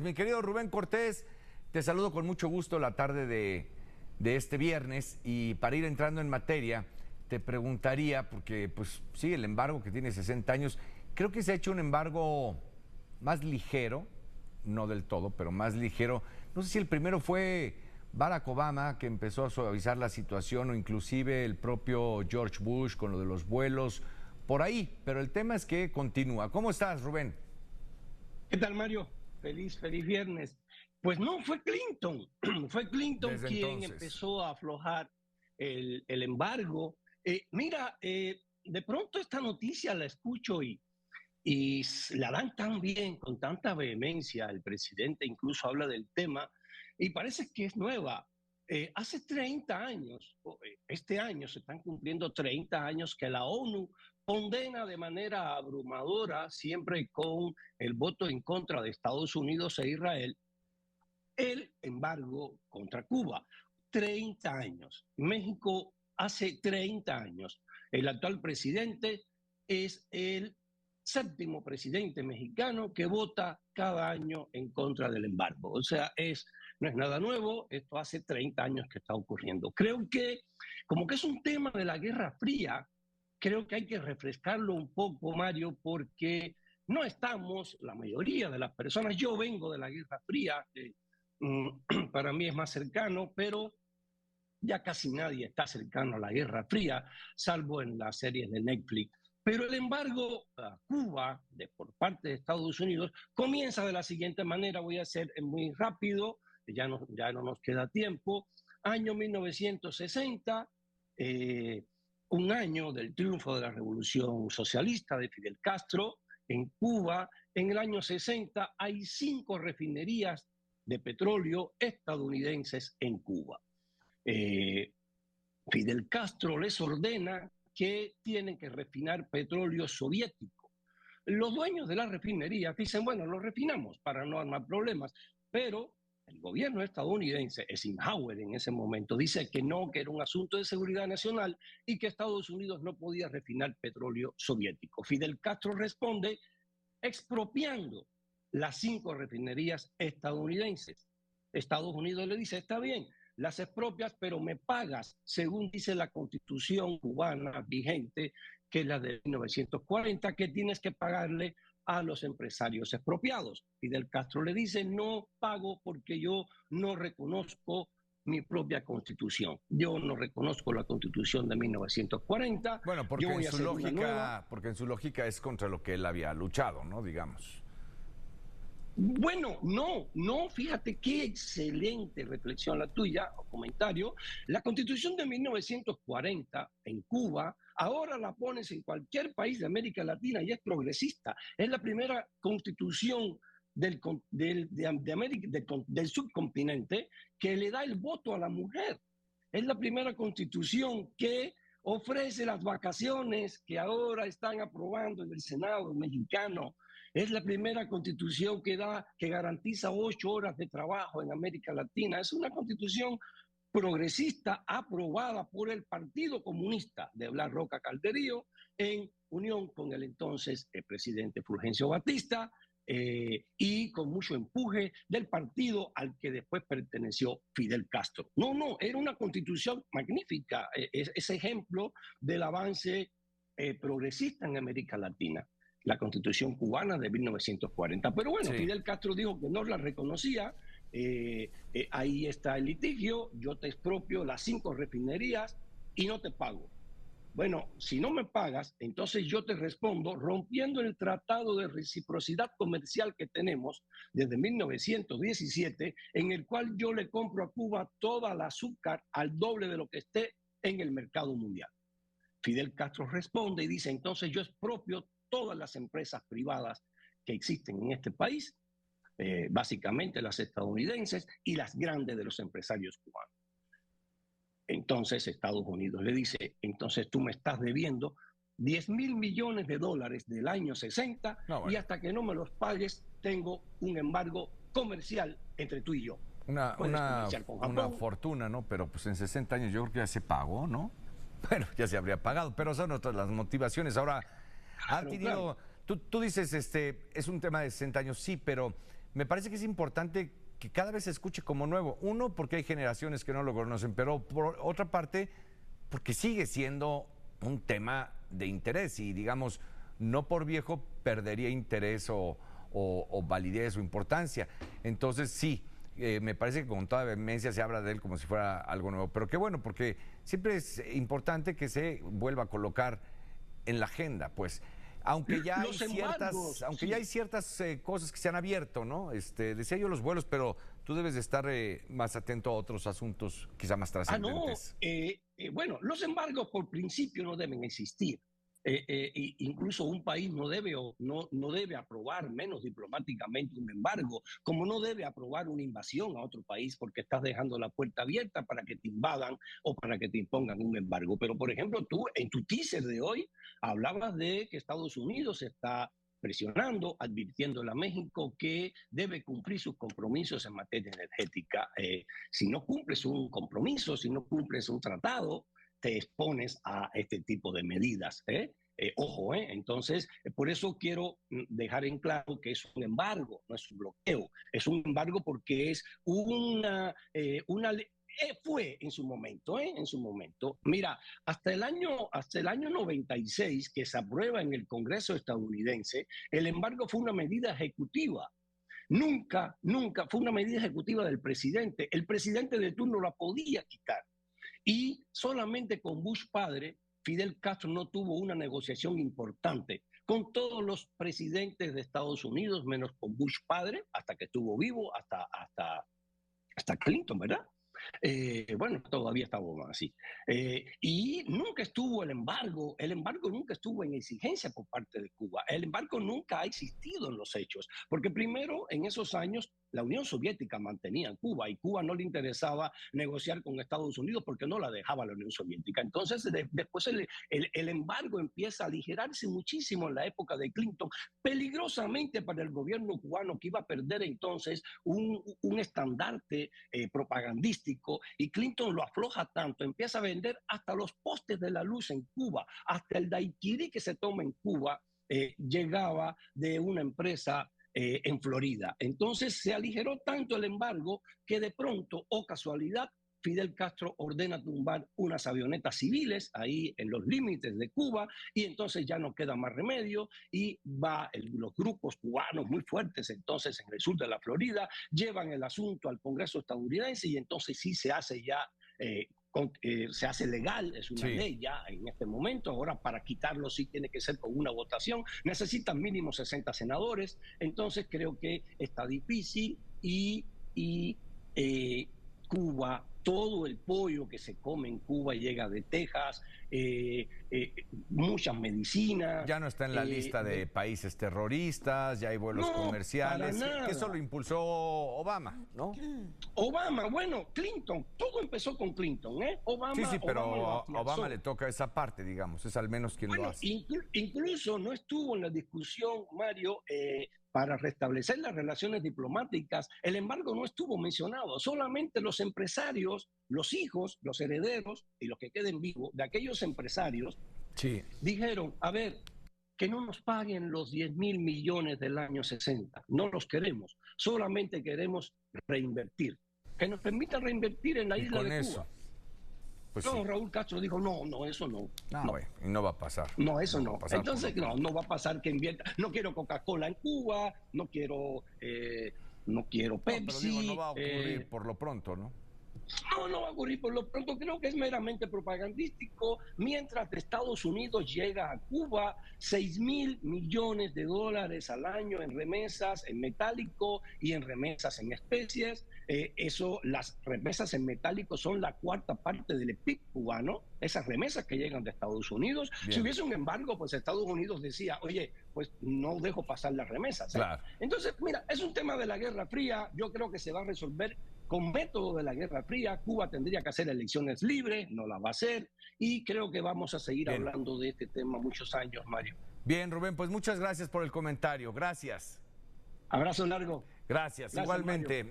Mi querido Rubén Cortés, te saludo con mucho gusto la tarde de, este viernes y para ir entrando en materia, te preguntaría, porque pues sí, el embargo que tiene 60 años, creo que se ha hecho un embargo más ligero, no del todo, pero más ligero. No sé si el primero fue Barack Obama, que empezó a suavizar la situación, o inclusive el propio George Bush con lo de los vuelos, por ahí, pero el tema es que continúa. ¿Cómo estás, Rubén? ¿Qué tal, Mario? Feliz, feliz viernes. Pues no, fue Clinton. fue Clinton quien empezó a aflojar el, embargo. Eh, mira, eh, de pronto esta noticia la escucho y, y la dan tan bien, con tanta vehemencia. El presidente incluso habla del tema y parece que es nueva. Eh, hace 30 años, este año se están cumpliendo 30 años que la ONU condena de manera abrumadora, siempre con el voto en contra de Estados Unidos e Israel, el embargo contra Cuba. 30 años. México hace 30 años. El actual presidente es el séptimo presidente mexicano que vota cada año en contra del embargo. O sea, es, no es nada nuevo, esto hace 30 años que está ocurriendo. Creo que como que es un tema de la Guerra Fría, creo que hay que refrescarlo un poco, Mario, porque no estamos, la mayoría de las personas, yo vengo de la Guerra Fría, mm, para mí es más cercano, pero ya casi nadie está cercano a la Guerra Fría, salvo en las series de Netflix. Pero el embargo a Cuba de, por parte de Estados Unidos comienza de la siguiente manera, voy a ser muy rápido, ya no, ya no nos queda tiempo. Año 1960, eh, un año del triunfo de la revolución socialista de Fidel Castro en Cuba. En el año 60 hay cinco refinerías de petróleo estadounidenses en Cuba. Eh, Fidel Castro les ordena que tienen que refinar petróleo soviético. Los dueños de las refinerías dicen, bueno, lo refinamos para no armar problemas, pero el gobierno estadounidense, Eisenhower en ese momento, dice que no, que era un asunto de seguridad nacional y que Estados Unidos no podía refinar petróleo soviético. Fidel Castro responde expropiando las cinco refinerías estadounidenses. Estados Unidos le dice, está bien, las expropias, pero me pagas, según dice la constitución cubana vigente, que es la de 1940, que tienes que pagarle a los empresarios expropiados. Fidel Castro le dice, no pago porque yo no reconozco mi propia constitución. Yo no reconozco la constitución de 1940. Bueno, porque, en, su lógica, porque en su lógica es contra lo que él había luchado, ¿no? Digamos. Bueno, no, no, fíjate qué excelente reflexión la tuya o comentario. La constitución de 1940 en Cuba, ahora la pones en cualquier país de América Latina y es progresista. Es la primera constitución del, de, América, del subcontinente que le da el voto a la mujer. Es la primera constitución que ofrece las vacaciones que ahora están aprobando en el Senado mexicano es la primera constitución que da, que garantiza ocho horas de trabajo en América Latina. Es una constitución progresista aprobada por el Partido Comunista de Blas Roca Calderío en unión con el entonces el presidente Fulgencio Batista eh, y con mucho empuje del partido al que después perteneció Fidel Castro. No, no, era una constitución magnífica, eh, ese ejemplo del avance eh, progresista en América Latina la constitución cubana de 1940. Pero bueno, Fidel Castro dijo que no la reconocía, eh, eh, ahí está el litigio, yo te expropio las cinco refinerías y no te pago. Bueno, si no me pagas, entonces yo te respondo rompiendo el tratado de reciprocidad comercial que tenemos desde 1917, en el cual yo le compro a Cuba toda la azúcar al doble de lo que esté en el mercado mundial. Fidel Castro responde y dice, entonces yo expropio todas las empresas privadas que existen en este país, eh, básicamente las estadounidenses y las grandes de los empresarios cubanos. Entonces Estados Unidos le dice, entonces tú me estás debiendo 10 mil millones de dólares del año 60 y hasta que no me los pagues tengo un embargo comercial entre tú y yo. Una, una, una, fortuna, ¿no? Pero pues en 60 años yo creo que ya se pagó, ¿no? Bueno, ya se habría pagado, pero son otras las motivaciones. Ahora, tenido, tú, tú, dices, este, es un tema de 60 años, sí, pero me parece que es importante que cada vez se escuche como nuevo. Uno, porque hay generaciones que no lo conocen, pero por otra parte, porque sigue siendo un tema de interés y digamos, no por viejo perdería interés o, validez o importancia. Entonces, sí, eh, me parece que con toda vehemencia se habla de él como si fuera algo nuevo. Pero qué bueno, porque siempre es importante que se vuelva a colocar en la agenda, pues aunque ya hay ciertas, aunque ya hay ciertas eh, cosas que se han abierto, ¿no? Este, decía yo los vuelos, pero tú debes de estar eh, más atento a otros asuntos quizá más trascendentes. Ah, no. bueno, los embargos por principio no deben existir. Eh, eh, incluso un país no debe, no, no debe aprobar, menos diplomáticamente, un embargo, como no debe aprobar una invasión a otro país porque estás dejando la puerta abierta para que te invadan o para que te impongan un embargo. Pero, por ejemplo, tú en tu teaser de hoy hablabas de que Estados Unidos está presionando, advirtiéndole a México que debe cumplir sus compromisos en materia energética. Eh, si no cumples un compromiso, si no cumples un tratado, te expones a este tipo de medidas. ¿eh? Eh, ojo, ¿eh? entonces, por eso quiero mm, dejar en claro que es un embargo, no es un bloqueo, es un embargo porque es una, una fue en su momento, en su momento. Mira, hasta el año hasta el año 96 que se aprueba en el Congreso estadounidense, el embargo fue una medida ejecutiva. Nunca, nunca fue una medida ejecutiva del presidente. El presidente de turno la podía quitar. Y solamente con Bush padre, Fidel Castro no tuvo una negociación importante con todos los presidentes de Estados Unidos, menos con Bush padre, hasta que estuvo vivo, hasta, hasta, hasta Clinton, ¿verdad? Eh, bueno, todavía está así. Eh, y nunca estuvo el embargo, el embargo nunca estuvo en exigencia por parte de Cuba. El embargo nunca ha existido en los hechos, porque primero en esos años la Unión Soviética mantenía en Cuba y Cuba no le interesaba negociar con Estados Unidos porque no la dejaba la Unión Soviética. Entonces, después el, el, embargo empieza a aligerarse muchísimo en la época de Clinton, peligrosamente para el gobierno cubano que iba a perder entonces un, un estandarte eh, propagandístico y Clinton lo afloja tanto, empieza a vender hasta los postes de la luz en Cuba, hasta el daiquiri que se toma en Cuba. Eh, llegaba de una empresa eh, en Florida. Entonces se aligeró tanto el embargo que de pronto, o casualidad, Fidel Castro ordena tumbar unas avionetas civiles ahí en los límites de Cuba y entonces ya no queda más remedio y va los grupos cubanos muy fuertes entonces en el sur de la Florida llevan el asunto al Congreso estadounidense y entonces sí se hace ya eh, eh, se hace legal, es una ley ya en este momento. Ahora, para quitarlo, sí tiene que ser con una votación. Necesitan mínimo 60 senadores. Entonces, creo que está difícil y, y eh, Cuba todo el pollo que se come en Cuba llega de Texas, eh, eh, muchas medicinas. Ya no está en la eh, lista de países terroristas, ya hay vuelos comerciales. Que eso lo impulsó Obama, ¿no? Obama, bueno, Clinton, todo empezó con Clinton, ¿eh? Obama, sí, sí, pero a Obama le toca esa parte, digamos, es al menos quien lo hace. incluso no estuvo en la discusión, Mario, para restablecer las relaciones diplomáticas, el embargo no estuvo mencionado, solamente los empresarios, los hijos, los herederos y los que queden vivos de aquellos empresarios dijeron, a ver, que no nos paguen los 10 mil millones del año 60, no los queremos, solamente queremos reinvertir, que nos permita reinvertir en la isla de Cuba. Pues no, Raúl Castro dijo, no, no, eso no. No, no. va a pasar. No, eso no. Entonces, no, no va a pasar que invierta. No quiero Coca-Cola en Cuba, no quiero, eh, no quiero Pepsi. No, no va a ocurrir eh, por lo pronto, ¿no? No, no va a ocurrir por lo pronto. Creo que es meramente propagandístico. Mientras Estados Unidos llega a Cuba 6 mil millones de dólares al año en remesas en metálico y en remesas en especies. Eh, eso, las remesas en metálico son la cuarta parte del PIB cubano. Esas remesas que llegan de Estados Unidos. Si hubiese un embargo, pues Estados Unidos decía, oye, pues no dejo pasar las remesas. ¿eh? Entonces, mira, es un tema de la Guerra Fría. Yo creo que se va a resolver con método de la Guerra Fría, Cuba tendría que hacer elecciones libres, no las va a hacer, y creo que vamos a seguir hablando de este tema muchos años, Mario. Bien, Rubén, pues muchas gracias por el comentario. Gracias. Abrazo largo. Gracias, igualmente.